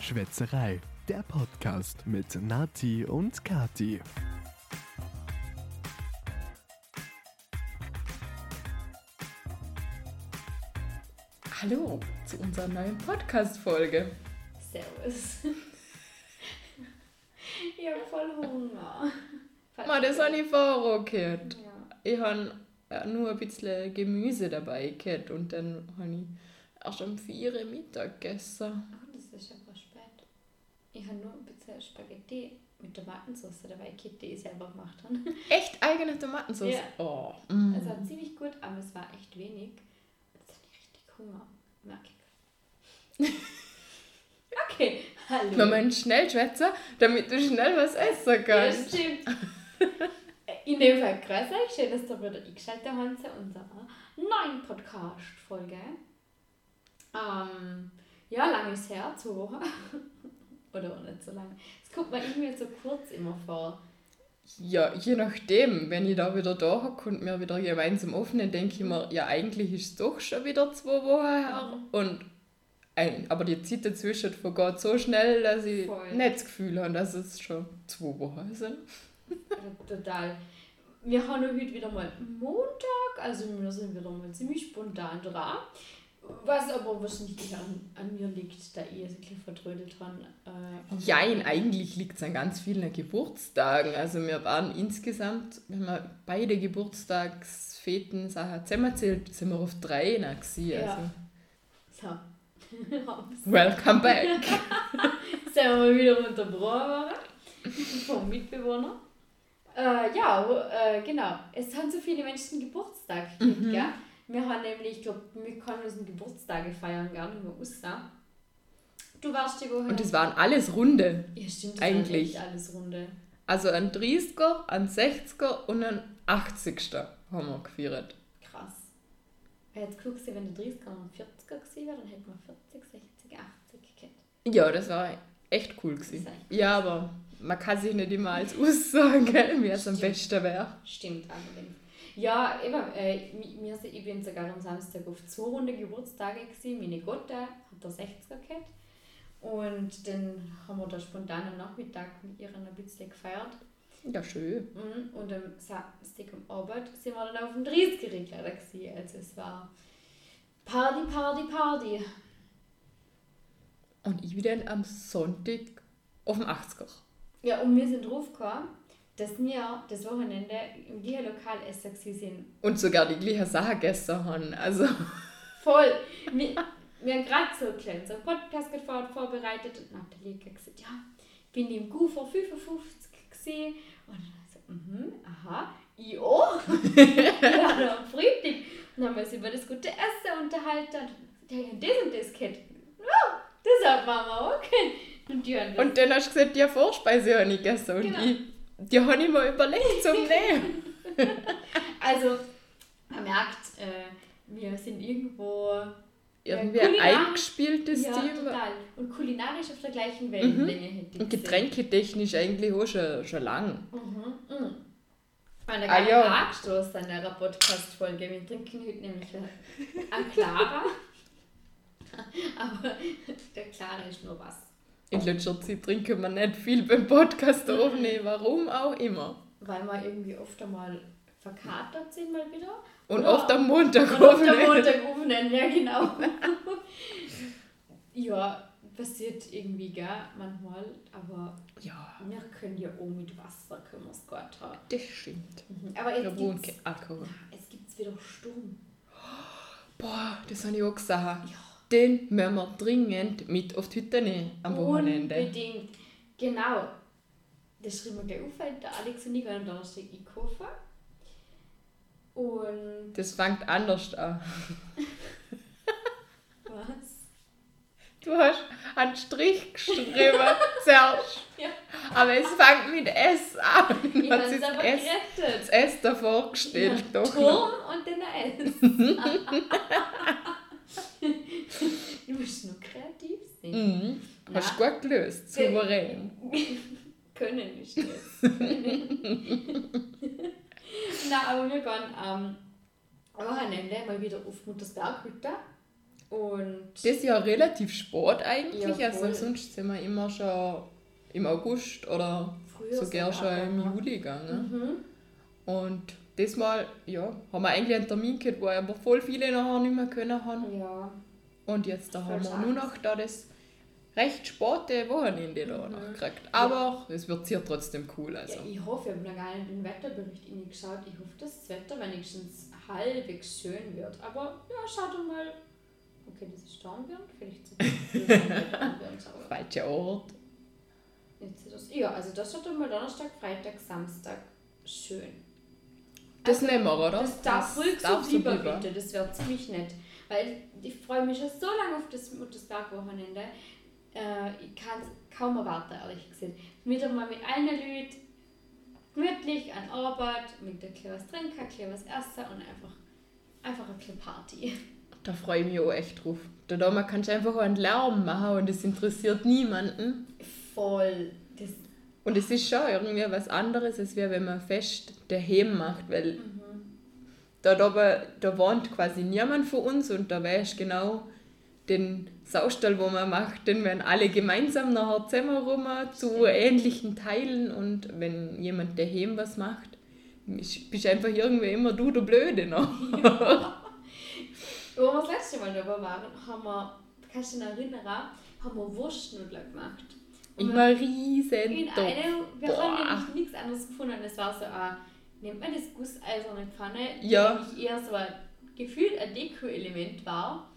Schwätzerei, der Podcast mit Nati und Kati. Hallo zu unserer neuen Podcast-Folge. Servus. ich hab voll Hunger. Ma, das habe ich vorher gehört. Ja. Ich habe nur ein bisschen Gemüse dabei gehabt und dann habe ich erst um 4 Uhr Mittag gegessen. Oh, das ist aber spät. Ich habe nur ein bisschen Spaghetti mit Tomatensauce dabei gehabt, die ich selber gemacht habe. Echt eigene Tomatensauce? Ja. Oh. Mm. Es war ziemlich gut, aber es war echt wenig. Jetzt habe ich richtig Hunger. Merke ich. okay, hallo. Müssen schnell schwätzen, damit du schnell was essen Ja, kannst. stimmt. In dem Fall grüß euch, schön, dass ihr wieder eingeschaltet habt zu unserer neuen Podcast-Folge. Ähm, ja, lang ist her, zwei Wochen. Oder auch nicht so lang. Es kommt mir irgendwie so kurz immer vor. Ja, je nachdem, wenn ich da wieder da hocke und wir wieder gemeinsam aufnehmen, denke ich mir, ja, eigentlich ist es doch schon wieder zwei Wochen her. Und ein, aber die Zeit dazwischen vergeht so schnell, dass ich Voll. nicht das Gefühl habe, dass es schon zwei Wochen sind. Total. Wir haben heute wieder mal Montag, also wir sind wieder mal ziemlich spontan dran. Was aber wahrscheinlich an, an mir liegt, da ich ein bisschen vertrödelt habe. Äh, Jein, eigentlich liegt es an ganz vielen Geburtstagen. Also wir waren insgesamt, wenn man beide Geburtstagsfeten Sachen zusammenzählt, sind wir auf drei gewesen. Ja. Also, So. welcome back. sind wir mal wieder unterbrochen worden vom Mitbewohner. Äh, ja, äh, genau. Es haben so viele Menschen Geburtstag Mhm. gell? Wir haben nämlich, ich glaube, wir können unsere Geburtstage feiern, gar nicht mehr aus. Du warst die Woche. Und das waren alles Runde. ja, stimmt, das eigentlich. War echt alles Runde. Also ein 30er, ein 60er und ein 80er haben wir gefeiert. Krass. Jetzt cool gewesen, wenn der 30er und 40er gewesen wäre, dann hätten wir 40, 60, 80 gehabt. Ja, das war echt cool gewesen. Ja, aber man kann sich nicht immer als aussagen, gell, wie es am besten wäre. Stimmt, allerdings. Ja, eben, äh, mir, ich bin sogar am Samstag auf zwei Runde Geburtstage gewesen. Meine Gotte hat der 60er gehabt. Und dann haben wir da spontan am Nachmittag mit ihr ein bisschen gefeiert. Ja, schön. Mhm. Und am Samstag am Abend sind wir dann auf dem 30er leider gewesen. Also es war Party, Party, Party. Und ich wieder am Sonntag auf dem 80er. Ja, und wir sind draufgekommen, dass wir das Wochenende im gleichen Lokal essen sind. Und sogar die gleiche Sache gegessen haben. Also, Voll. Wir, wir haben gerade so einen einen Podcast vor- vorbereitet und Nathalie hat gesagt, ja, ich bin im Gufer 55 gesehen. Und dann so, mhm, aha, ich auch. ja, am Freitag. Und dann haben wir uns über das gute Essen unterhalten. Und ja, ja, das und das kennt. Ja, das hat Mama auch kennt. Und und dann hast du gesagt, ja, Vorspeise habe ich gegessen. Und Genau. ich, die habe ich mir überlegt zum Nehmen. Also, man merkt, äh, wir sind irgendwo Irgendwie Ja, ein eingespieltes ja, Team. total. Und kulinarisch auf der gleichen Wellenlänge hätte ich Und getränketechnisch eigentlich auch schon, schon lang. Mhm. Mhm. Eine Ah, kleine ja. Anstoß an einer Podcast-Folge. Wir trinken heute nämlich ein Clara. Aber der Clara ist nur was. In letzter Zeit trinken wir nicht viel beim Podcast aufnehmen, warum auch immer. Weil wir irgendwie oft einmal verkatert sind mal wieder. Und Ja. oft am Montag Und der aufnehmen. Montag aufnehmen, ja genau. ja, passiert irgendwie, gell, manchmal. Aber Ja, wir können ja auch mit Wasser, können wir es gut haben. das stimmt. Mhm. Aber jetzt gibt's, Alkohol. es gibt's wieder Sturm. Boah, das habe ich auch gesagt. Ja. Den müssen wir dringend mit auf die Hütte nehmen am Wochenende. Unbedingt. Genau. Das schreiben wir gleich auf, weil der Alex und ich gehen am Donnerstag einkaufen. Und Das fängt anders an. was? Du hast einen Strich geschrieben, zuerst. Ja. Aber es fängt mit S an. Ich habe es ist aber S? gerettet. Das S davor gestellt, Ja. Turm und dann ein S. du musst nur kreativ sein. Mhm. Hast du gut gelöst, souverän. Können ist das. Na, aber wir gehen am Wochenende mal wieder auf Muttersberg Hütte. Und Das ist ja relativ spät eigentlich. Ja, also sonst sind wir immer schon im August oder früher sogar schon im. Juli gegangen. Mhm. Und diesmal, ja, haben wir eigentlich einen Termin gehabt, wo aber voll viele nachher nicht mehr können haben. Ja, Und jetzt da haben wir nur noch da das recht späte Wochenende da Mhm. noch gekriegt. Aber es wird sicher trotzdem cool. Also. ja, ich hoffe, ich habe noch gar nicht den Wetterbericht geschaut. Ich hoffe, dass das Wetter wenigstens halbwegs schön wird. Aber ja, schaut mal. Okay, das ist Dornbirn, vielleicht zu Falscher Ort. jetzt ist das, Ja, also das schaut doch mal Donnerstag, Freitag, Samstag schön. Das Also, nehmen wir, oder? Das darf ruhig so darf lieber bleiben. bitte, das wäre ziemlich nett. Weil ich freue mich schon so lange auf das Muttersberg-Wochenende. Äh, ich kann es kaum erwarten, ehrlich gesagt. Wieder mal mit allen Leuten gemütlich an Arbeit, mit der kleinen was trinken, klein was essen und einfach, einfach eine kleine Party. Da freue ich mich auch echt drauf. Da, da man kannst du einfach einen Lärm machen und es interessiert niemanden. Voll. Und es ist schon irgendwie was anderes, als wäre, wenn man fest daheim macht, weil da, da, da wohnt quasi niemand von uns und da weißt genau, den Saustall, wo man macht, den werden alle gemeinsam nachher zusammen rum zu ähnlichen Teilen und wenn jemand daheim was macht, bist einfach irgendwie immer du der Blöde noch. wo wir das letzte Mal dabei waren, haben wir, kannst du dich erinnern, haben wir Wurstnudeln gemacht. Und Immer riesen In Topf. einem, wir Boah. haben nämlich nichts anderes gefunden. Es war so ein, nennt man das gusseiserne Pfanne, die Ja. eigentlich eher so ein gefühlt ein Deko-Element war.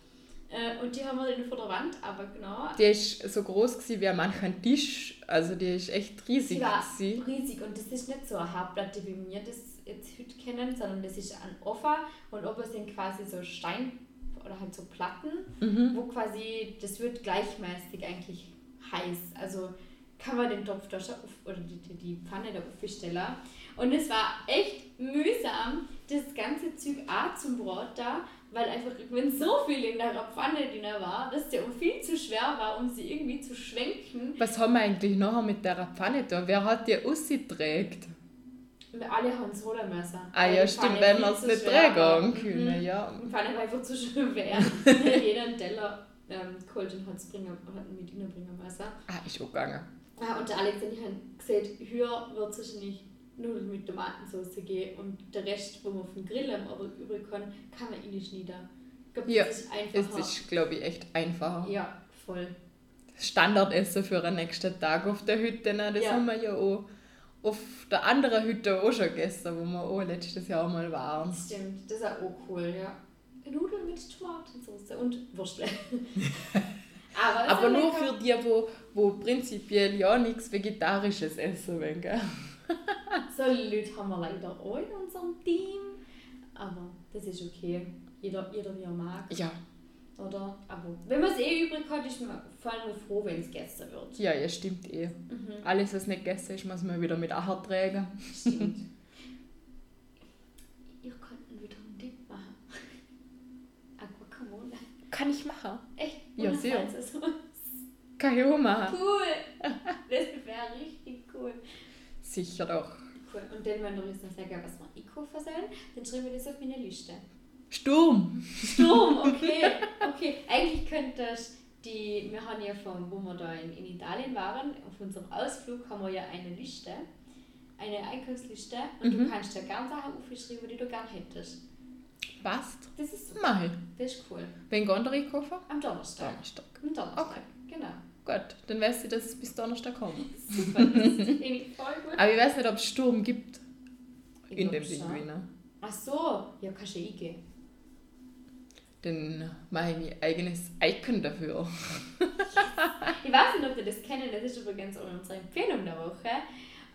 Äh, und die haben wir dann vor der Wand, aber genau. Die ist so groß gewesen wie mancher Tisch, also die ist echt riesig. Sie war gewesen. riesig und das ist nicht so eine Hardplatte, wie wir das jetzt heute kennen, sondern das ist ein Offer und oben sind quasi so Stein oder halt so Platten, Mhm. wo quasi, das wird gleichmäßig eigentlich heiß. Also kann man den Topf da schon auf, oder die, die, Pfanne da aufstellen. Und es war echt mühsam, das ganze Zeug auch zum Brot da, weil einfach, wenn so viel in der Pfanne drin war, dass der viel zu schwer war, um sie irgendwie zu schwenken. Was haben wir eigentlich nachher mit der Pfanne da? Wer hat die ausgeträgt? Wir alle haben es holen müssen. Ah ja, stimmt, wenn wir es nicht tragen war. können, Mhm. ja. Die Pfanne war einfach zu schwer. Jeder einen Teller ähm, geholt und hat es bringen, mit müssen. Ah, ist auch gegangen. Ah, und der Alex und ich haben gesagt, höher wird es wahrscheinlich Nudeln mit Tomatensauce gehen und der Rest, wo man vom Grill am Abend übrig kann, kann man in die Schnieder. Ich glaube, Ja, das ist Es einfacher. ist, glaube ich, echt einfacher. ja, voll. Standardessen für den nächsten Tag auf der Hütte, ne? das Ja. haben wir ja auch auf der anderen Hütte auch schon gegessen, wo wir auch letztes Jahr mal waren. Das stimmt, das ist auch cool, ja. Nudeln mit Tomatensauce und Würstle. Aber, Aber nur lecker. für die, wo, wo prinzipiell ja nichts Vegetarisches essen wollen, gell? So Leute haben wir leider auch in unserem Team. Aber das ist okay. Jeder, jeder wie er mag. Ja, Oder? Aber wenn man es eh übrig hat, ist man vor allem froh, wenn es gegessen wird. ja, ja, stimmt eh. Mhm. Alles, was nicht gegessen ist, muss man wieder mit Acher tragen. Stimmt. Ihr könnt wieder einen Dip machen. Aquacamole. Kann ich machen. Echt? Ja, sehr. Kann ich auch machen. Cool. Das wäre richtig cool. Sicher doch. Cool. Und dann, wenn du uns noch sagen, was wir einkaufen sollen, dann schreiben wir das auf meine Liste. Sturm! Sturm, okay. Okay, eigentlich könntest die, wir haben ja von, wo wir da in, in Italien waren, auf unserem Ausflug haben wir ja eine Liste, eine Einkaufsliste und Mhm. du kannst da gerne Sachen aufschreiben, die du gerne hättest. Passt. Das ist. Mach ich. Das ist cool. Wenn geht der einkaufen? Am Donnerstag. Donnerstag. Am Donnerstag. Okay. Genau. Gut, dann weißt du, dass es bis Donnerstag kommt. Super, das ich voll gut. Aber ich weiß nicht, ob es Sturm gibt Ich in dem schon. Pinguin. Ach so, ja, kannst du ja eingehen. Dann mache ich mein eigenes Icon dafür. Ich weiß nicht, ob ihr das kennen, das ist übrigens auch unsere Empfehlung der Woche.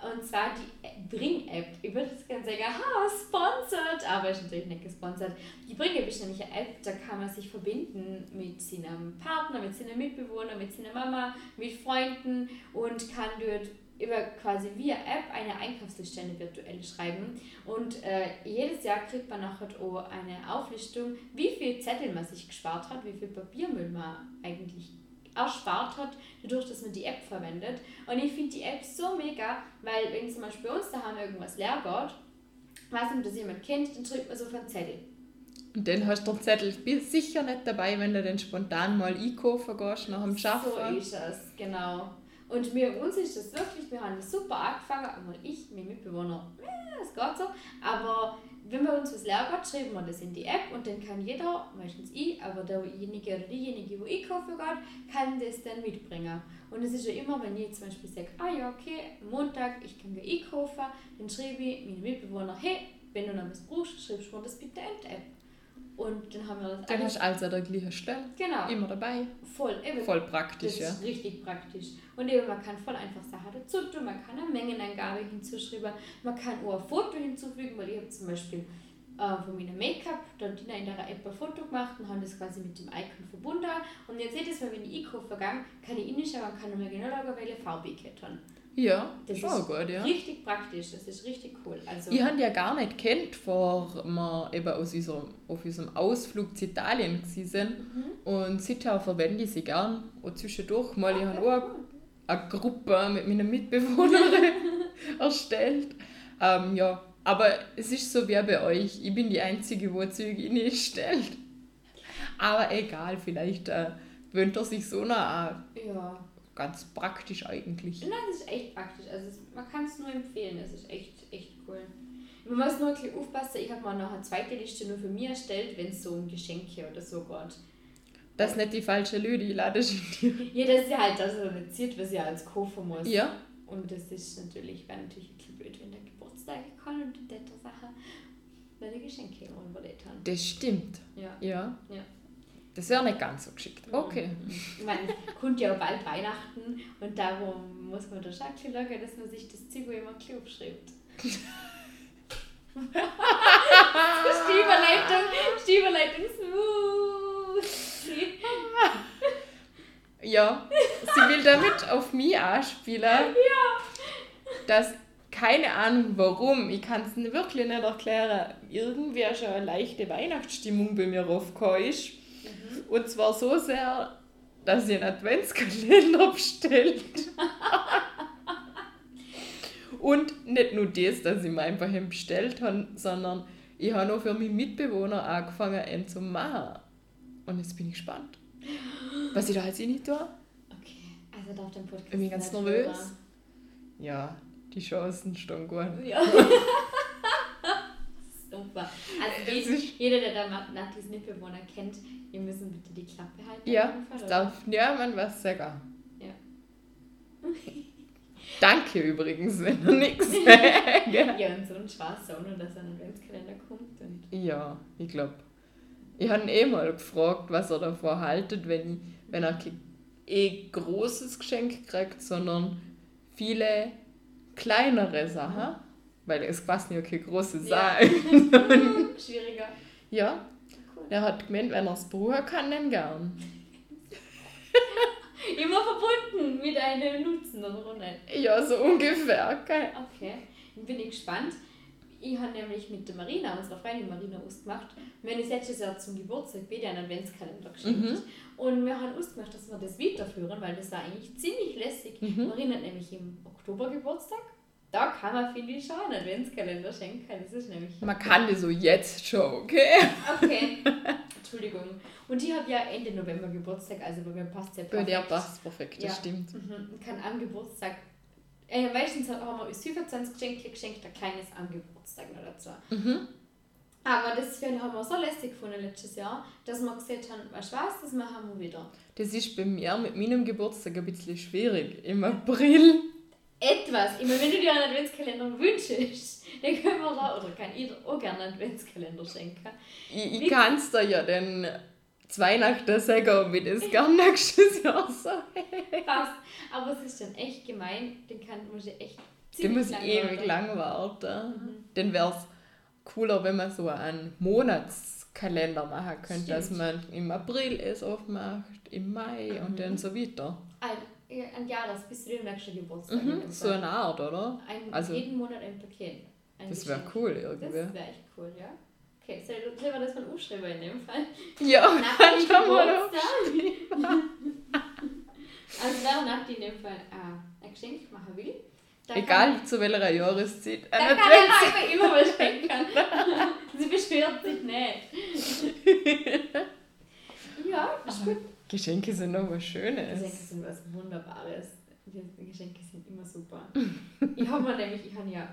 Und zwar die Bring-App. Jetzt gerne sagen, ha, sponsored, aber ist natürlich nicht gesponsert. Die Bring-App ist nämlich eine App, da kann man sich verbinden mit seinem Partner, mit seinem Mitbewohner, mit seiner Mama, mit Freunden und kann dort über quasi via App eine Einkaufsliste eine virtuelle schreiben. Und äh, jedes Jahr kriegt man nachher auch eine Auflistung, wie viel Zettel man sich gespart hat, wie viel Papiermüll man eigentlich erspart hat, dadurch, dass man die App verwendet. Und ich finde die App so mega, weil wenn zum Beispiel bei uns daheim irgendwas leer geht, weiß nicht, ob das jemand kennt, dann schreibt man so auf einen Zettel. Und dann hast du den Zettel sicher nicht dabei, wenn du dann spontan mal einkaufen gehst nach dem So Arbeiten. ist es, genau. Und mir, uns ist das wirklich, wir haben das super angefangen, aber ich, mein Mitbewohner, es geht so. Aber wenn wir uns was lernen, schreiben wir das in die App und dann kann jeder, meistens ich, aber derjenige oder diejenige, wo einkaufen geht, kann das dann mitbringen. Und es ist ja immer, wenn ich zum Beispiel sage, ah ja, okay, Montag, ich kann einkaufen, dann schreibe ich meinen Mitbewohner, hey, wenn du noch was brauchst, schreibst du mir das bitte in die App. Und dann haben wir das Dann hast du alles an der gleichen Stelle. genau, Immer dabei. voll, eben, Voll das praktisch, ja. ist richtig praktisch. Und eben, man kann voll einfach Sachen dazu tun, man kann eine Mengenangabe hinzuschreiben, man kann auch ein Foto hinzufügen, weil ich habe zum Beispiel äh, von meinem Make-up dann in der App ein Foto gemacht und habe das quasi mit dem Icon verbunden. Und jetzt jedes Mal, wenn ich einkaufen gehe, kann ich reinschauen und kann mir genau schauen, welche Farbe ich hätte. Ja, Das ist gut, ja. Richtig praktisch, das ist richtig cool. Also, Ich habe ja gar nicht kennt, vor wir eben aus unserem, auf unserem Ausflug zu Italien waren. Mhm. Und seither verwende ich sie gern. Und zwischendurch mal, ich habe Ah, auch eine Gruppe mit meinen Mitbewohnern erstellt. Ähm, ja, aber es ist so wie bei euch. Ich bin die Einzige, die Züge nicht stellt. Aber egal, vielleicht äh, wöhnt er sich so nah an. ja. Ganz praktisch eigentlich. Nein, das ist echt praktisch. Also es, man kann es nur empfehlen. Es ist echt, echt cool. Man muss nur ein bisschen aufpassen. Ich habe mal noch eine zweite Liste nur für mich erstellt, wenn es so um Geschenke oder so geht. Das ist nicht die falsche Lüde, ich lade schon dir. Ja, das ist ja halt also reduziert, was ich als kaufen muss. Ja, Und das ist natürlich, wäre natürlich ein bisschen blöd, wenn der Geburtstag kann und die Sache, die Geschenke überlebt haben. das stimmt. Ja. Ja. Ja. Das wäre nicht ganz so geschickt. Okay. Ich meine, kommt ja auch bald Weihnachten und darum muss man da schon schauen, dass man sich das Ziel immer bisschen aufschreibt. Stieberleitung, Stieberleitung smooth. Ja, sie will damit auf mich anspielen. Ja. Dass, keine Ahnung warum, ich kann es wirklich nicht erklären, irgendwie schon eine leichte Weihnachtsstimmung bei mir aufgekommen ist. Und zwar so sehr, dass ich einen Adventskalender bestellt Und nicht nur das, dass ich mir einfach einen bestellt habe, sondern ich habe noch für meine Mitbewohner angefangen, einen zu machen. Und jetzt bin ich gespannt. Was ich da jetzt nicht tue? Okay, also darf dein Podcast. Ich bin ganz nervös. hören. Ja, die Chancen stehen gut. Ja. Super. Also Es jeder, jeder der da Nathis Mitbewohner kennt, ihr müssen bitte die Klappe halten. Ja, Fall, oder? darf niemand was sagen. Ja. Danke übrigens, wenn du nichts sagst. Ja, und so ein Spaß, ohne dass ein Adventskalender kommt. Und Ja, ich glaube. Ich habe ihn eh mal gefragt, was er davor haltet, wenn, ich, wenn er kein eh großes Geschenk kriegt, sondern viele kleinere Sachen. Weil es quasi ja keine große Ja. Sache. Schwieriger. Ja, Cool. er hat gemeint, wenn er es brauchen kann, dann gern. Immer verbunden mit einem Nutzen, oder nicht? Ja, so ungefähr. Gell? Okay, dann bin ich gespannt. Ich habe nämlich mit der Marina, unserer Freundin Marina, ausgemacht. Wir haben letztes Jahr zum Geburtstag wieder einen Adventskalender geschenkt. Mhm. Und wir haben ausgemacht, dass wir das weiterführen, weil das war eigentlich ziemlich lässig. Mhm. Marina hat nämlich im Oktober Geburtstag. Da kann man, schon einen Adventskalender schenken. Das ist nämlich. Man kann das so jetzt schon, okay? Okay, Entschuldigung. Und ich habe ja Ende November Geburtstag, also bei mir passt ja Bei perfekt. der passt perfekt, das Ja. stimmt. Mhm. kann am Geburtstag. Äh, meistens haben wir uns 25 Geschenke geschenkt, ein kleines am Geburtstag noch dazu. Mhm. Aber das haben wir so lästig gefunden letztes Jahr, dass wir gesagt haben, weißt du was, das machen wir wieder. Das ist bei mir mit meinem Geburtstag ein bisschen schwierig. Im April. Etwas. Ich meine, wenn du dir einen Adventskalender wünschst, dann können wir da, oder kann ich dir auch gerne einen Adventskalender schenken. Ich, Wie- ich kann es dir ja dann zwei Weihnachten sagen, ich das gar nächstes Jahr sage. Passt. Aber es ist dann echt gemein, den kann man sich echt Den muss lang ewig warten. lang warten. Mhm. Dann wäre es cooler, wenn man so einen Monatskalender machen könnte, dass Stimmt. man im April es aufmacht, im Mai und dann so weiter. Ja, ein Jahr, das bis zu dem nächsten Geburtstag. Mhm, so eine Art, oder? Ein, Also- jeden Monat ein Paket. Ein Das wäre cool Das irgendwie. wäre echt cool, ja. Okay, soll wir das mal aufschreiben in dem Fall? Ja, Nach dem man Geburtstag. Also wer nach in dem Fall äh, ein Geschenk machen will, Egal zu welcher Jahreszeit. Da Ein kann einfach immer was schenken. Sie beschwert sich nicht. ja, ist gut. Geschenke sind noch was Geschenke Schönes. sind was Wunderbares. Geschenke sind immer super. ich habe mir nämlich, ich habe ja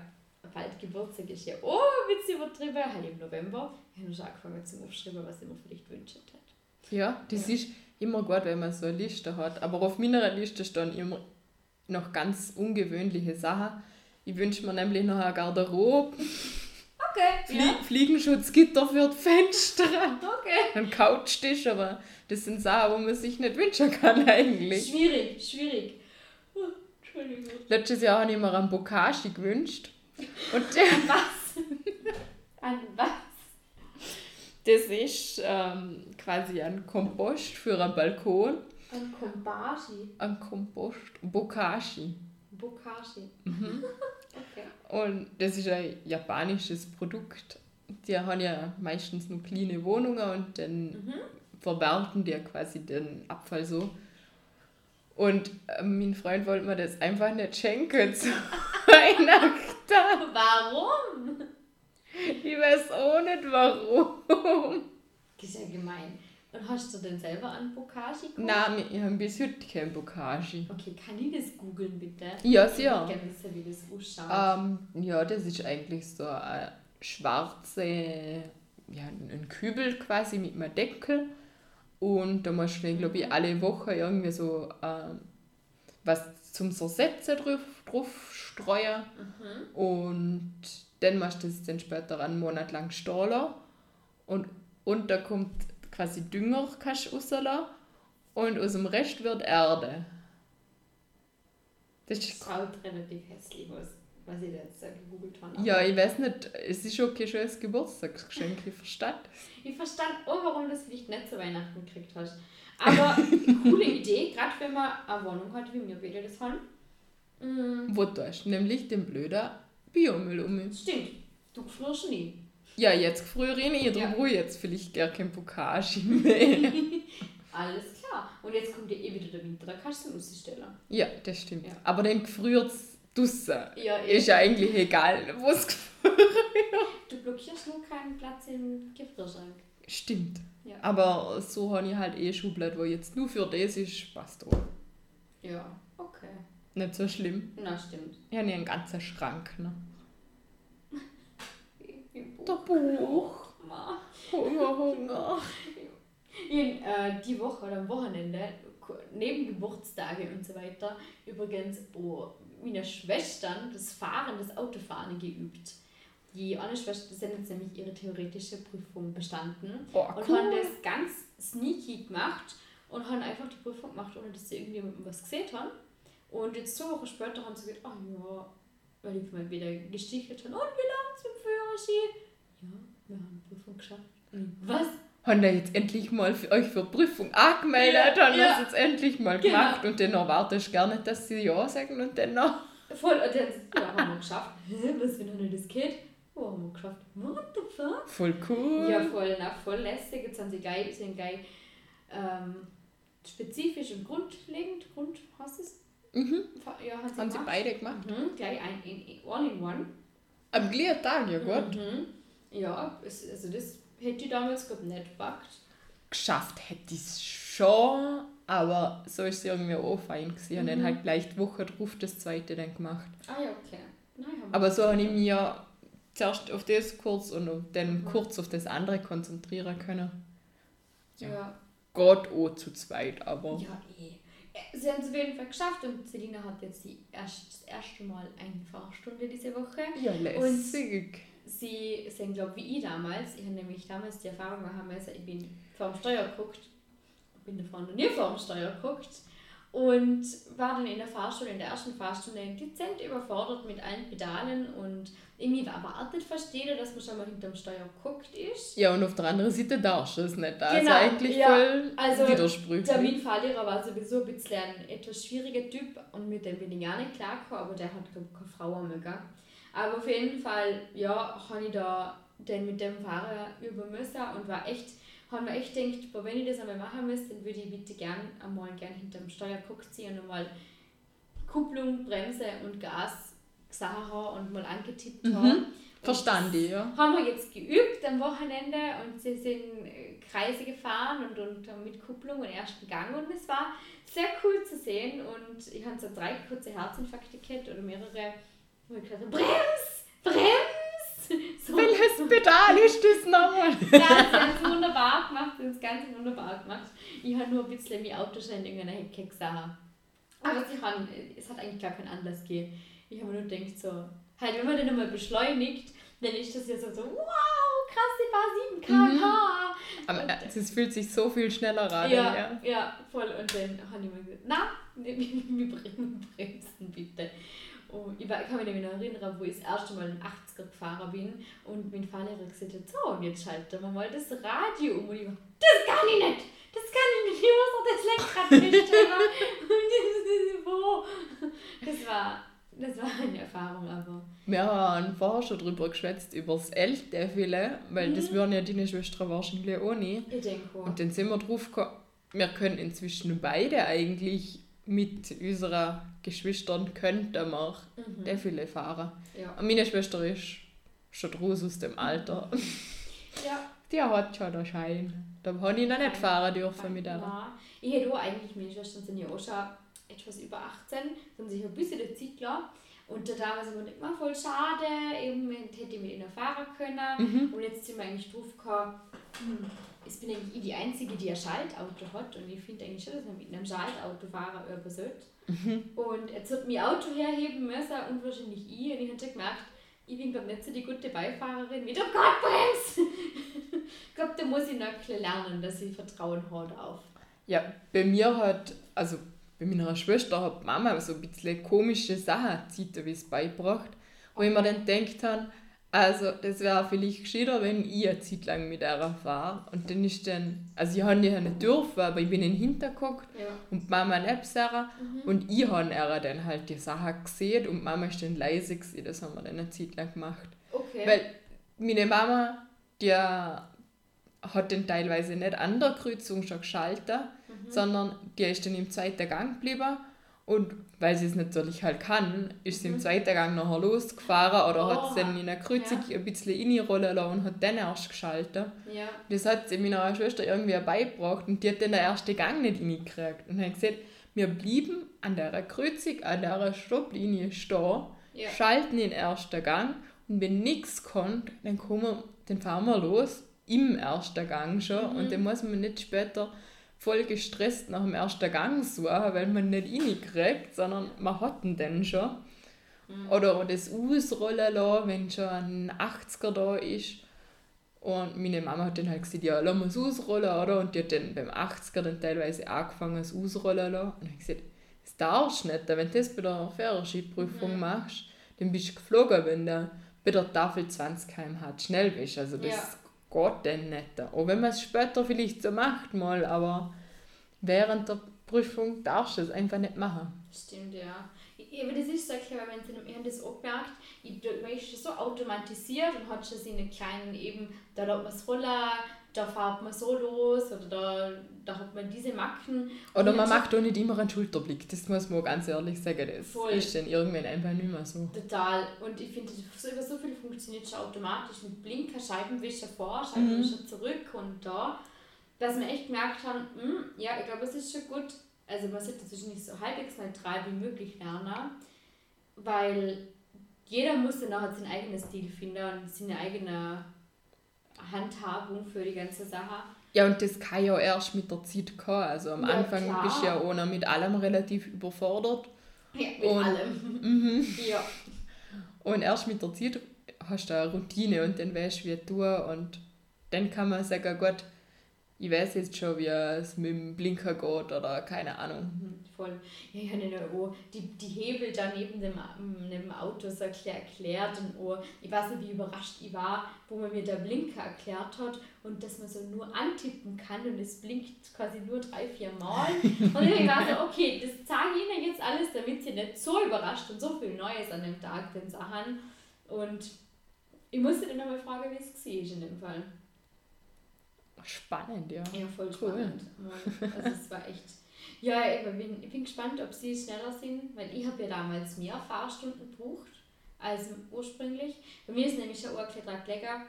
bald Geburtstag, ist ja, oh, Witz übertrieben, halt im November. Ich habe schon angefangen zum Aufschreiben, was ich mir vielleicht wünschen hätte. Ja, das ist immer gut, wenn man so eine Liste hat. Aber auf meiner Liste stehen immer noch ganz ungewöhnliche Sachen. Ich wünsche mir nämlich noch eine Garderobe, Okay, Flie Fliegenschutzgitter für die Fenster, okay. einen Couchtisch, aber das sind Sachen, wo man sich nicht wünschen kann eigentlich. Schwierig, schwierig. Oh, Entschuldigung. Letztes Jahr habe ich mir einen Bokashi gewünscht. Und der, Was? An was? das ist ähm, quasi ein Kompost für einen Balkon. An Kombashi. Ein Kompost, Bokashi. Bokashi. Mhm. Und das ist ein japanisches Produkt. Die haben ja meistens nur kleine Wohnungen und dann Mhm. verwerten die quasi den Abfall so. Und äh, mein Freund wollte mir das einfach nicht schenken zu Weihnachten. Warum? Ich weiß auch nicht warum. Das ist ja gemein. Und hast du denn selber an Bokashi geguckt? Nein, wir haben bis heute kein Bokashi. Okay, kann ich das googeln bitte? Ja, Ich sicher. würde gerne wissen, wie das ausschaut. Ähm, ja, das ist eigentlich so ein schwarze, ja, ein Kübel quasi mit einem Deckel. Und da musst du, glaube ich, alle Wochen irgendwie so ähm, was zum Zersetzen drauf, drauf streuen. Und dann machst du das dann später einen Monat lang stehen lassen. Und, und da kommt quasi Dünger kannst rauslassen. Und aus dem Rest wird Erde. Das Das ist schaut relativ hässlich aus, was ich jetzt da gegoogelt habe. Ja, ich weiß nicht, es ist okay schon als Geburtstagsgeschenk, ich verstehe das. Ich verstand auch, warum du das vielleicht nicht zu Weihnachten gekriegt hast. Aber coole Idee, gerade wenn man eine Wohnung hat, wie wir beide das haben. Mm, Wo du nämlich den blöden Biomüll um? stimmt, du gefrierst nie. Ja, jetzt früher ich nicht, Ja. jetzt vielleicht gar kein Bokashi mehr. Alles klar. Und jetzt kommt ja eh wieder der Winter, da kannst du es rausstellen. ja, das stimmt. Ja. Aber dann gefriert es draussen. Ja, eh. Ist ja eigentlich egal, wo es gefriert. Du blockierst nur keinen Platz im Gefrierschrank. Stimmt. Ja. Aber so habe ich halt eh Schublade, wo jetzt nur für das ist, passt auch. Ja, okay. Nicht so schlimm. Na, stimmt. Ich habe ja einen ganzen Schrank. Ne? Im Der Buch. Ma. Hunger, Hunger. In, äh, die Woche oder am Wochenende, neben Geburtstage und so weiter, übrigens oh, meine Schwestern das Fahren, das Autofahren geübt. Die eine Schwester sind jetzt nämlich ihre theoretische Prüfung bestanden Oh, und cool. haben das ganz sneaky gemacht und haben einfach die Prüfung gemacht, ohne dass sie irgendjemandem was gesehen haben. Und jetzt zwei Wochen später haben sie gesagt, ach ja, weil ich mal wieder gestichelt habe, und läuft's mit dem Führerschein? Wir haben die Prüfung geschafft. Was? haben da jetzt endlich mal für euch für Prüfung angemeldet, Ja, haben ja. das jetzt endlich mal Genau. gemacht und dann erwartest du gar nicht, dass sie Ja sagen und dann noch. Voll, und dann, ja, haben wir geschafft. Was, wenn noch nicht das geht? Oh, haben wir geschafft. What the fuck? Voll cool. Ja, voll, na, voll lässig. Jetzt haben sie geil, sind geil ähm, spezifisch und grundlegend, Grund, hast du es? Mhm. Ja, haben sie Haben sie gemacht. beide gemacht. Mhm, gleich ein, in, in, all in one. Am gleichen Tag, ja gut. Mhm. Ja, es, also das hätte ich damals glaub, nicht gepackt. Geschafft hätte ich es schon, aber so ist es irgendwie auch fein gewesen. Und Mhm. dann halt gleich die Woche drauf das zweite dann gemacht. Ah ja, okay. Nein, Aber so habe ich mich ja zuerst auf das kurz und dann Mhm. kurz auf das andere konzentrieren können. ja. ja. Gott auch zu zweit, aber Ja, eh. Sie haben es auf jeden Fall geschafft und Selina hat jetzt die erst, das erste Mal eine Fahrstunde diese Woche. ja, lässig. Sie sind, glaube wie ich damals. Ich habe nämlich damals die Erfahrung machen müssen, ich bin vor dem Steuer geguckt, bin davor noch nie vor dem Steuer geguckt und war dann in der Fahrstunde, in der ersten Fahrstunde dezent überfordert mit allen Pedalen und irgendwie erwartet verstehe, dass man schon mal hinterm Steuer guckt ist. Ja, und auf der anderen Seite darfst du es nicht. Also Genau, eigentlich ja. voll Also, widersprüchlich. Der mein Fahrlehrer war sowieso ein bisschen ein etwas schwieriger Typ und mit dem bin ich gar nicht klargekommen, aber der hat glaub, ich, keine Frau mögen. Aber auf jeden Fall, ja, habe ich da den mit dem Fahrer üben müssen und war echt, habe mir echt gedacht, boah, wenn ich das einmal machen müsste, dann würde ich bitte gern einmal gern hinterm Steuer guckt ziehen und einmal Kupplung, Bremse und Gas Sarah und mal angetippt Mhm. habe. Verstand ich, ja. Haben wir jetzt geübt am Wochenende und sie sind äh, Kreise gefahren und, und haben mit Kupplung und ersten Gang und es war sehr cool zu sehen und ich habe so drei kurze Herzinfarkte gehabt oder mehrere, wo ich habe, Brems! Brems! So. Welches Pedal ist das nochmal? Ja, sie haben es wunderbar gemacht, sie haben es ganz wunderbar gemacht. Ich habe nur ein bisschen wie Autoschein in einer Hecke gesehen. Aber sie haben, es hat eigentlich gar keinen Anlass gegeben. Ich habe nur gedacht, so, halt, wenn man den nochmal beschleunigt, dann ist das ja so, so wow, krass, ich war 7 km/h. Aber es fühlt sich so viel schneller an. Ja, Ja. ja, voll. Und dann habe ich mir gesagt, na, wir wir bremsen bitte. Und ich war- ich kann mich noch erinnern, wo ich das erste Mal in 80er gefahren bin und mein Fahrlehrer gesagt hat, so, und jetzt schalten wir mal das Radio um. Und ich war, das kann ich nicht! Das kann ich nicht! Ich muss doch das Lenkrad feststellen. Und das ist wo? Das war, das war eine Erfahrung, aber... Wir haben vorher schon drüber geschwätzt, über das Ältefille, weil das würden ja deine Schwestern wahrscheinlich auch nicht. Ich denke, Und dann sind wir drauf gekommen, wir können inzwischen beide eigentlich mit unseren Geschwistern könnten wir Mhm. Defile fahren. ja. Und meine Schwester ist schon draus aus dem Alter. ja. Die hat schon den Schein. Da habe ich noch nicht fahren dürfen mit. Nein. Ich hätte auch eigentlich, meine Schwestern sind ja auch schon etwas über 18, sind sich ein bisschen der Zeit gelassen. Und da damals immer nicht mal voll schade, eben hätte ich mit ihnen fahren können. Und jetzt sind wir eigentlich drauf gekommen, hm, ich bin eigentlich ich die Einzige, die ein Schaltauto hat. Und ich finde eigentlich schon, dass man mit einem Schaltauto fahren über sollte. Und jetzt hat mein Auto herheben müssen und wahrscheinlich ich. Und ich habe schon gemerkt, ich bin glaube nicht so die gute Beifahrerin mit, oh Gott, bremst! ich glaube, da muss ich noch ein bisschen lernen, dass ich Vertrauen habe darauf. Ja, bei mir hat, also bei meiner Schwester hat Mama so ein bisschen komische Sachen es beibracht. Wo ich mir dann gedacht habe, also das wäre vielleicht gescheiter, wenn ich eine Zeit lang mit der fahre. Und dann ist dann, also ich habe ja nicht dürfen, aber ich bin in den Hintergeguckt Ja. und Mama neben Sarah und ich habe ihr dann halt die Sachen gesehen und Mama ist dann leise gewesen. Das haben wir dann eine Zeit lang gemacht. Okay. Weil meine Mama, die hat dann teilweise nicht an der Kreuzung schon geschaltet, sondern die ist dann im zweiten Gang geblieben und weil sie es natürlich halt kann, ist sie im zweiten Gang nachher losgefahren oder hat es Oh, dann in der Kreuzung ja. ein bisschen reinrollen lassen und hat dann erst geschaltet. ja. Das hat sie meiner Schwester irgendwie beigebracht und die hat dann den ersten Gang nicht reingekriegt. Und hat gesagt, wir blieben an der Kreuzung, an der Stopplinie stehen, Ja. schalten den ersten Gang und wenn nichts kommt, dann, kommen dann fahren wir los im ersten Gang schon Mhm. und dann muss man nicht später voll gestresst nach dem ersten Gang suchen, weil man nicht reinkriegt, sondern man hat ihn dann schon. Mhm. Oder das ausrollen lassen, wenn schon ein 80er da ist. Und meine Mama hat dann halt gesagt, ja, lass mal es ausrollen, oder? Und die hat dann beim 80er dann teilweise angefangen, es ausrollen lassen. Und ich habe gesagt, das darfst du nicht, wenn du das bei der Führerscheinprüfung Mhm. machst, dann bist du geflogen, wenn du bei der Tafel 20 km/h schnell bist. Also das Ja. Geht dann nicht. Auch wenn man es später vielleicht so macht mal, aber während der Prüfung darfst du es einfach nicht machen. Stimmt, ja. Aber das ist so clever, wenn ich habe das auch gemerkt, ich, man ist so automatisiert und hat schon seine kleinen eben, da lässt man es rollen, da fährt man so los oder da, da hat man diese Macken. Oder man macht auch nicht immer einen Schulterblick, das muss man ganz ehrlich sagen. Das Voll. ist dann irgendwann einfach nicht mehr so. Total. Und ich finde, so, über so viel funktioniert schon automatisch mit Blinker, Scheibenwischer vor, Scheibenwischer zurück und da, dass wir echt gemerkt haben, hm, ja, ich glaube, es ist schon gut, also man sollte das nicht so halbwegs neutral wie möglich lernen, weil jeder muss dann nachher seinen eigenen Stil finden und seine eigene Handhabung für die ganze Sache. Ja, und das kann ja erst mit der Zeit kommen. Also am Ja, Anfang klar. bist du ja auch noch mit allem relativ überfordert. Ja, mit Und- allem. Ja. Und erst mit der Zeit hast du eine Routine und dann weißt du, wie du. Und dann kann man sagen, Gott, ich weiß jetzt schon, wie es mit dem Blinker geht oder keine Ahnung. Mhm, Voll. Ja, ich habe ihnen auch die, die Hebel da neben dem, neben dem Auto so erklär- erklärt und auch, ich weiß nicht, wie überrascht ich war, wo man mir der Blinker erklärt hat und dass man so nur antippen kann und es blinkt quasi nur drei, vier Mal. Und ich war so, okay, das zeige ich ihnen jetzt alles, damit sie nicht so überrascht und so viel Neues an dem Tag den Sachen. Und ich musste dann nochmal fragen, wie es war in dem Fall. Spannend, ja. Ja, voll Cool. spannend. Also es war echt. Ja, ich bin, ich bin gespannt, ob sie schneller sind, weil ich habe ja damals mehr Fahrstunden gebucht als ursprünglich. Bei mir ist nämlich schon ein lecker.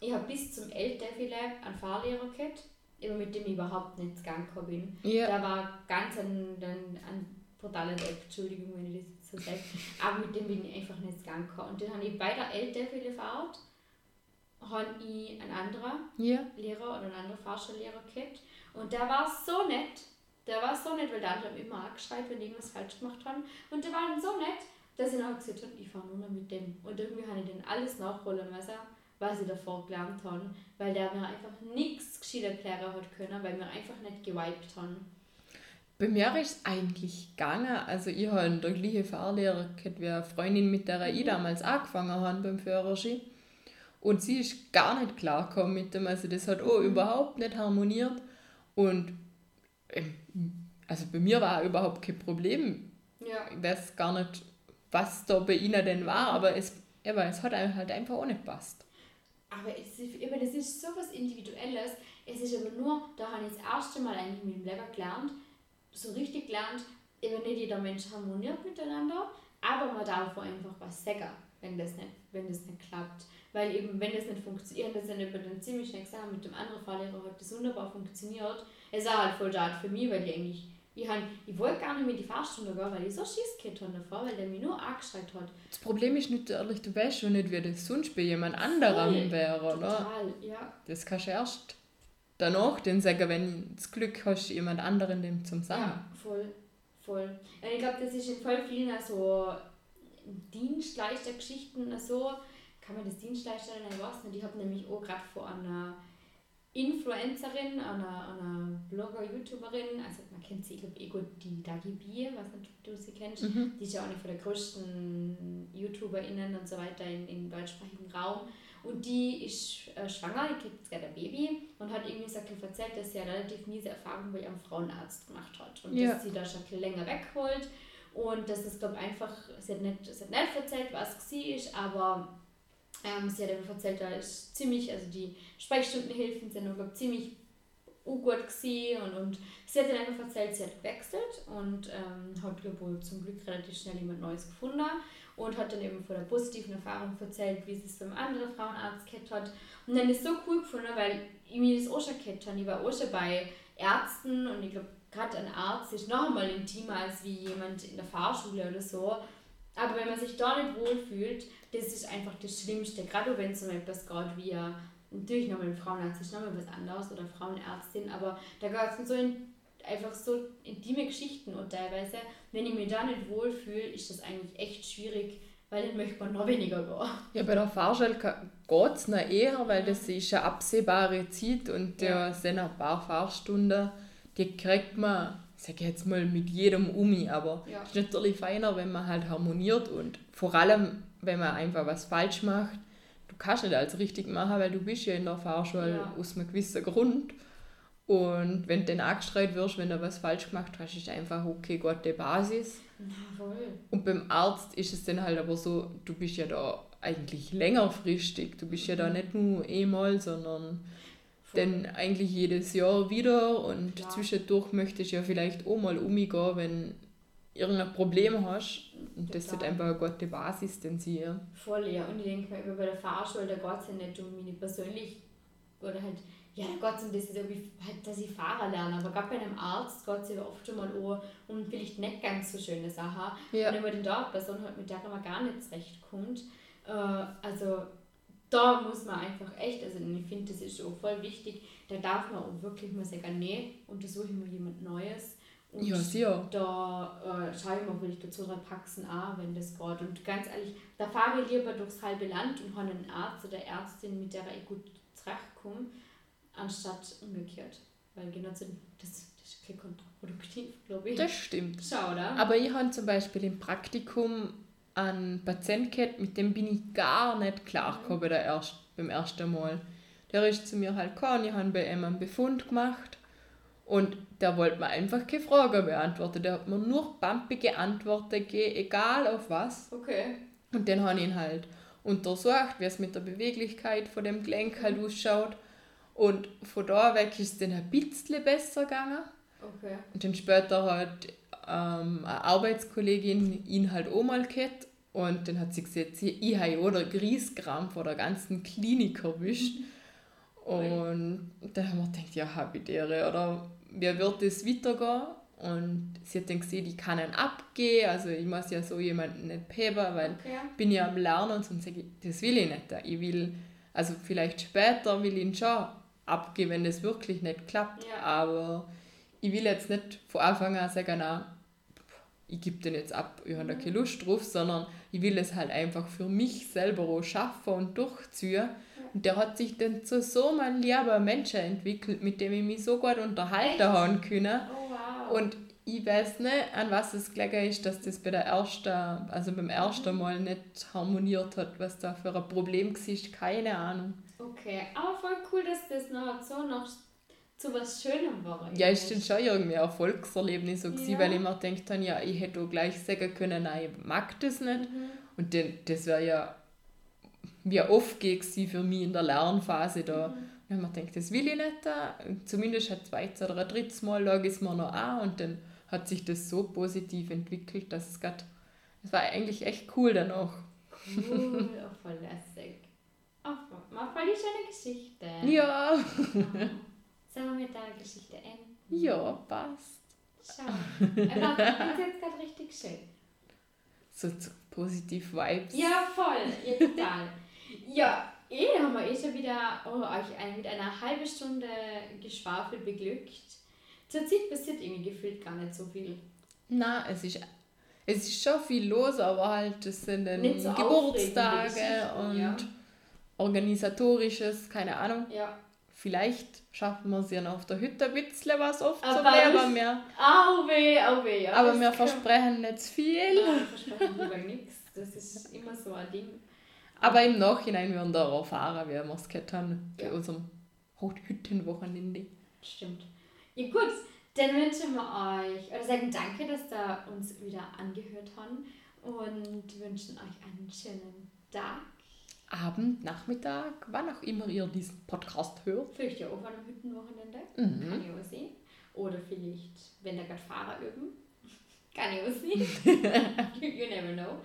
Ich habe bis zum L-Defile einen Fahrlehrer gehabt, mit dem ich überhaupt nicht gegangen bin. Ja. Der war ganz ein, ein, ein brutaler Depp, Entschuldigung, wenn ich das so sage. Aber mit dem bin ich einfach nicht gegangen. Und den habe ich bei der L-Defile Fahrt habe ich einen anderen ja. Lehrer oder einen anderen Fahrschullehrer gehabt. Und der war so nett. Der war so nett, weil der andere immer angeschreit, wenn die irgendwas falsch gemacht haben. Und der war dann so nett, dass ich nachher gesagt habe, ich fahre nur noch mit dem. Und irgendwie habe ich den alles nachholen müssen, was ich davor gelernt habe, weil der mir einfach nichts gescheit erklären hat können, weil wir einfach nicht gewiped haben. Bei mir ist es eigentlich gegangen. Also ich habe einen gleichen Fahrlehrer gehabt, wie eine Freundin, mit der ich mhm. damals angefangen habe beim Führerschein. Und sie ist gar nicht klargekommen mit dem. Also das hat auch mhm. überhaupt nicht harmoniert. Und ähm, also bei mir war überhaupt kein Problem. Ja. Ich weiß gar nicht, was da bei ihnen denn war, aber es, aber es hat halt einfach auch nicht gepasst. Aber es ist, aber das ist so was Individuelles. Es ist aber nur, da habe ich das erste Mal eigentlich mit dem Lehrer gelernt, so richtig gelernt, eben nicht jeder Mensch harmoniert miteinander, aber man darf einfach was sagen, wenn das nicht, wenn das nicht klappt. Weil eben, wenn das nicht funktioniert, das dann über den ziemlich schnell gesagt mit dem anderen Fahrlehrer hat das wunderbar funktioniert. Es war halt voll schade für mich, weil ich eigentlich ich, hab, ich wollte gar nicht mehr in die Fahrstunde gehen, weil ich so Schiss gehabt habe davor, weil der mich nur angeschreit hat. Das Problem ist nicht ehrlich, du weißt schon nicht, wie das sonst bei jemand anderem wäre, oder? Total, ja. Das kannst du erst danach dann sagen, wenn du das Glück hast, jemand anderen dem zum sagen. Ja, voll, voll. Ich glaube, das ist in voll vielen so Dienstleistergeschichten so, kann man das Dienstleister nennen, ich weiß nicht, ich habe nämlich auch gerade vor einer Influencerin, einer, einer Blogger, YouTuberin, also man kennt sie, ich glaube, Ego, die Dagi Bier, was nicht, du sie kennst, mhm. die ist ja auch eine von der größten YouTuberInnen und so weiter im, im deutschsprachigen Raum. Und die ist äh, schwanger, die kriegt jetzt gerade ein Baby und hat irgendwie so erzählt, dass sie eine relativ miese Erfahrung bei ihrem Frauenarzt gemacht hat. Und ja. dass sie da schon länger wegholt. Und dass es, glaube einfach, sie hat, nicht, sie hat nicht erzählt, was sie ist, aber ähm, sie hat einfach erzählt, da ist ziemlich, also die Sprechstundenhilfen sind glaube ziemlich gut gewesen und, und sie hat dann einfach erzählt, sie hat gewechselt und ähm, hat wohl zum Glück relativ schnell jemand Neues gefunden und hat dann eben von der positiven Erfahrung erzählt, wie sie es beim anderen Frauenarzt gehabt hat. Und dann ist es so cool gefunden, weil ich mir das auch schon gehabt habe. Ich war auch schon bei Ärzten und ich glaube, gerade ein Arzt ist noch einmal intimer als wie jemand in der Fahrschule oder so. Aber wenn man sich da nicht wohlfühlt, das ist einfach das Schlimmste. Gerade wenn es um etwas geht wie natürlich nochmal ein Frauenarzt ist nochmal was anderes oder Frauenärztin, aber da geht es so in, einfach so intime Geschichten und teilweise, wenn ich mich da nicht wohlfühle, ist das eigentlich echt schwierig, weil dann möchte man noch weniger gehen. Ja, bei der Fahrschule geht es noch eher, weil das ist eine absehbare Zeit und ja. sind ein paar Fahrstunden, kriegt man ich sage jetzt mal mit jedem Umi, aber es ja. ist natürlich feiner, wenn man halt harmoniert und vor allem, wenn man einfach was falsch macht. Du kannst nicht alles richtig machen, weil du bist ja in der Fahrschule ja. aus einem gewissen Grund. Und wenn du dann angeschreit wirst, wenn du was falsch gemacht hast, ist einfach okay, Gott, die Basis. Jawohl. Und beim Arzt ist es dann halt aber so, du bist ja da eigentlich längerfristig. Du bist ja da mhm. nicht nur einmal, sondern denn eigentlich jedes Jahr wieder und ja. zwischendurch möchtest du ja vielleicht auch mal umgehen, wenn irgendein Problem hast. Und das ist einfach eine gute Basis, den sie ja. Voll, ja. Und ich denke mal, bei der Fahrschule, da geht es ja nicht um mich persönlich oder halt, ja, da geht es um das, halt, dass ich Fahrer lerne. Aber gerade bei einem Arzt geht es ja oft schon mal auch um vielleicht nicht ganz so schöne Sachen. Ja. Und wenn man dann da Person halt, mit der man gar nicht zurechtkommt, äh, also da muss man einfach echt, also ich finde, das ist auch voll wichtig, da darf man auch wirklich mal sagen, nee, untersuche ich mal jemand Neues. Und ja, sicher. Da äh, schaue ich mal vielleicht dazu drei Praxen an, wenn das geht. Und ganz ehrlich, da fahre ich lieber durchs halbe Land und habe einen Arzt oder Ärztin, mit der ich gut zurechtkomme, anstatt umgekehrt. Weil genau das, das ist kontraproduktiv, glaube ich. Das stimmt. Schau, oder? Aber ich habe zum Beispiel im Praktikum einen Patient gehabt, mit dem bin ich gar nicht klar gekommen bei der erst, beim ersten Mal. Der ist zu mir halt gekommen, ich habe bei ihm einen Befund gemacht und der wollte mir einfach keine Frage beantworten. Der hat mir nur pampige Antworten gegeben, egal auf was. Okay. Und dann habe ich ihn halt untersucht, wie es mit der Beweglichkeit von dem Gelenk halt ausschaut. Und von da weg ist es dann ein bisschen besser gegangen. Okay. Und dann später hat ähm, eine Arbeitskollegin ihn halt auch mal gehabt Und dann hat sie gesehen, sie, ich habe ja oder Griesgram vor der ganzen Klinik erwischt. Und dann haben wir gedacht, ja, habe ich dere, oder wie wird das weitergehen? Und sie hat dann gesehen, ich kann ihn abgehen, also ich muss ja so jemanden nicht heben, weil Okay. bin ja am Lernen und sonst sage ich, das will ich nicht. Ich will, also vielleicht später will ich ihn schon abgeben, wenn das wirklich nicht klappt. Ja. Aber ich will jetzt nicht von Anfang an sagen, na, ich gebe den jetzt ab, ich habe da keine Lust drauf, sondern ich will es halt einfach für mich selber auch schaffen und durchziehen. Und der hat sich dann zu so einem lieben Menschen entwickelt, mit dem ich mich so gut unterhalten haben können. Oh wow. Und ich weiß nicht, an was es gelegen ist, dass das bei der ersten, also beim ersten Mal nicht harmoniert hat, was da für ein Problem war, keine Ahnung. okay, aber voll cool, dass das noch so noch zu was Schönem war. Ja, ist dann schon irgendwie ein Erfolgserlebnis so gewesen, Ja. weil ich mir gedacht habe, ja, ich hätte auch gleich sagen können, nein, ich mag das nicht. Mhm. Und dann, das wäre ja wie oft gewesen für mich in der Lernphase da. Mhm. Und dann habe ich mir gedacht, das will ich nicht. Da. Zumindest ein zweites oder ein drittes Mal lag es mir noch an und dann hat sich das so positiv entwickelt, dass es gerade, es war eigentlich echt cool danach. Cool, oh, voll lässig. Oh, mal voll die schöne Geschichte. Ja, Sollen wir mit deiner Geschichte enden? ja, passt. Schau. Aber das ist jetzt gerade richtig schön. So, so positiv Vibes. Ja, voll. Ja, total. ja, eh haben wir eh schon wieder oh, euch mit einer halben Stunde geschwafelt beglückt. Zurzeit passiert irgendwie gefühlt gar nicht so viel. Na, es ist, es ist schon viel los, aber halt, es sind dann so Geburtstage und ja. organisatorisches, keine Ahnung. Ja. Vielleicht schaffen wir es ja noch auf der Hütte ein bisschen was aufzunehmen, Aber aber, wir, Au weh, au weh. Ja, aber wir versprechen nicht zu viel. Ja, wir versprechen lieber nichts. Das ist immer so ein Ding. Aber im Nachhinein werden wir erfahren, wie wir es gehabt haben bei Ja. unserem Hüttenwochenende. Stimmt. Ja gut, dann wünschen wir euch, oder sagen danke, dass da uns wieder angehört haben und wünschen euch einen schönen Tag. Abend, Nachmittag, wann auch immer ihr diesen Podcast hört. Vielleicht ja auch an einem Hüttenwochenende. Mhm. Kann ich auch sehen. Oder vielleicht, wenn da gerade Fahrer üben. Kann ich auch sehen. you, never know.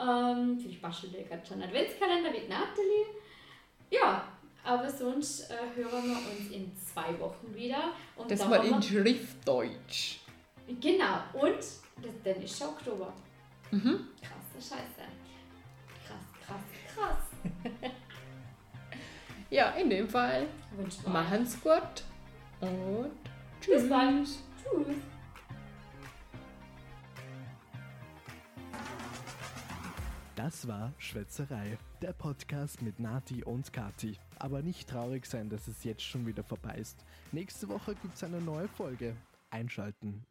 Ähm, vielleicht bastelt ihr gerade schon einen Adventskalender mit Nathalie. Ja, aber sonst äh, hören wir uns in zwei Wochen wieder. Und Das mal wir- in Schriftdeutsch. Genau, und das, dann ist schon Oktober. Mhm. Krasse Scheiße. Krass, krass, krass. Ja, in dem Fall, machen's gut und Bis bald. tschüss. Tschüss. Das war Schwätzerei, der Podcast mit Nati und Kati. Aber nicht traurig sein, dass es jetzt schon wieder vorbei ist. Nächste Woche gibt's eine neue Folge. Einschalten.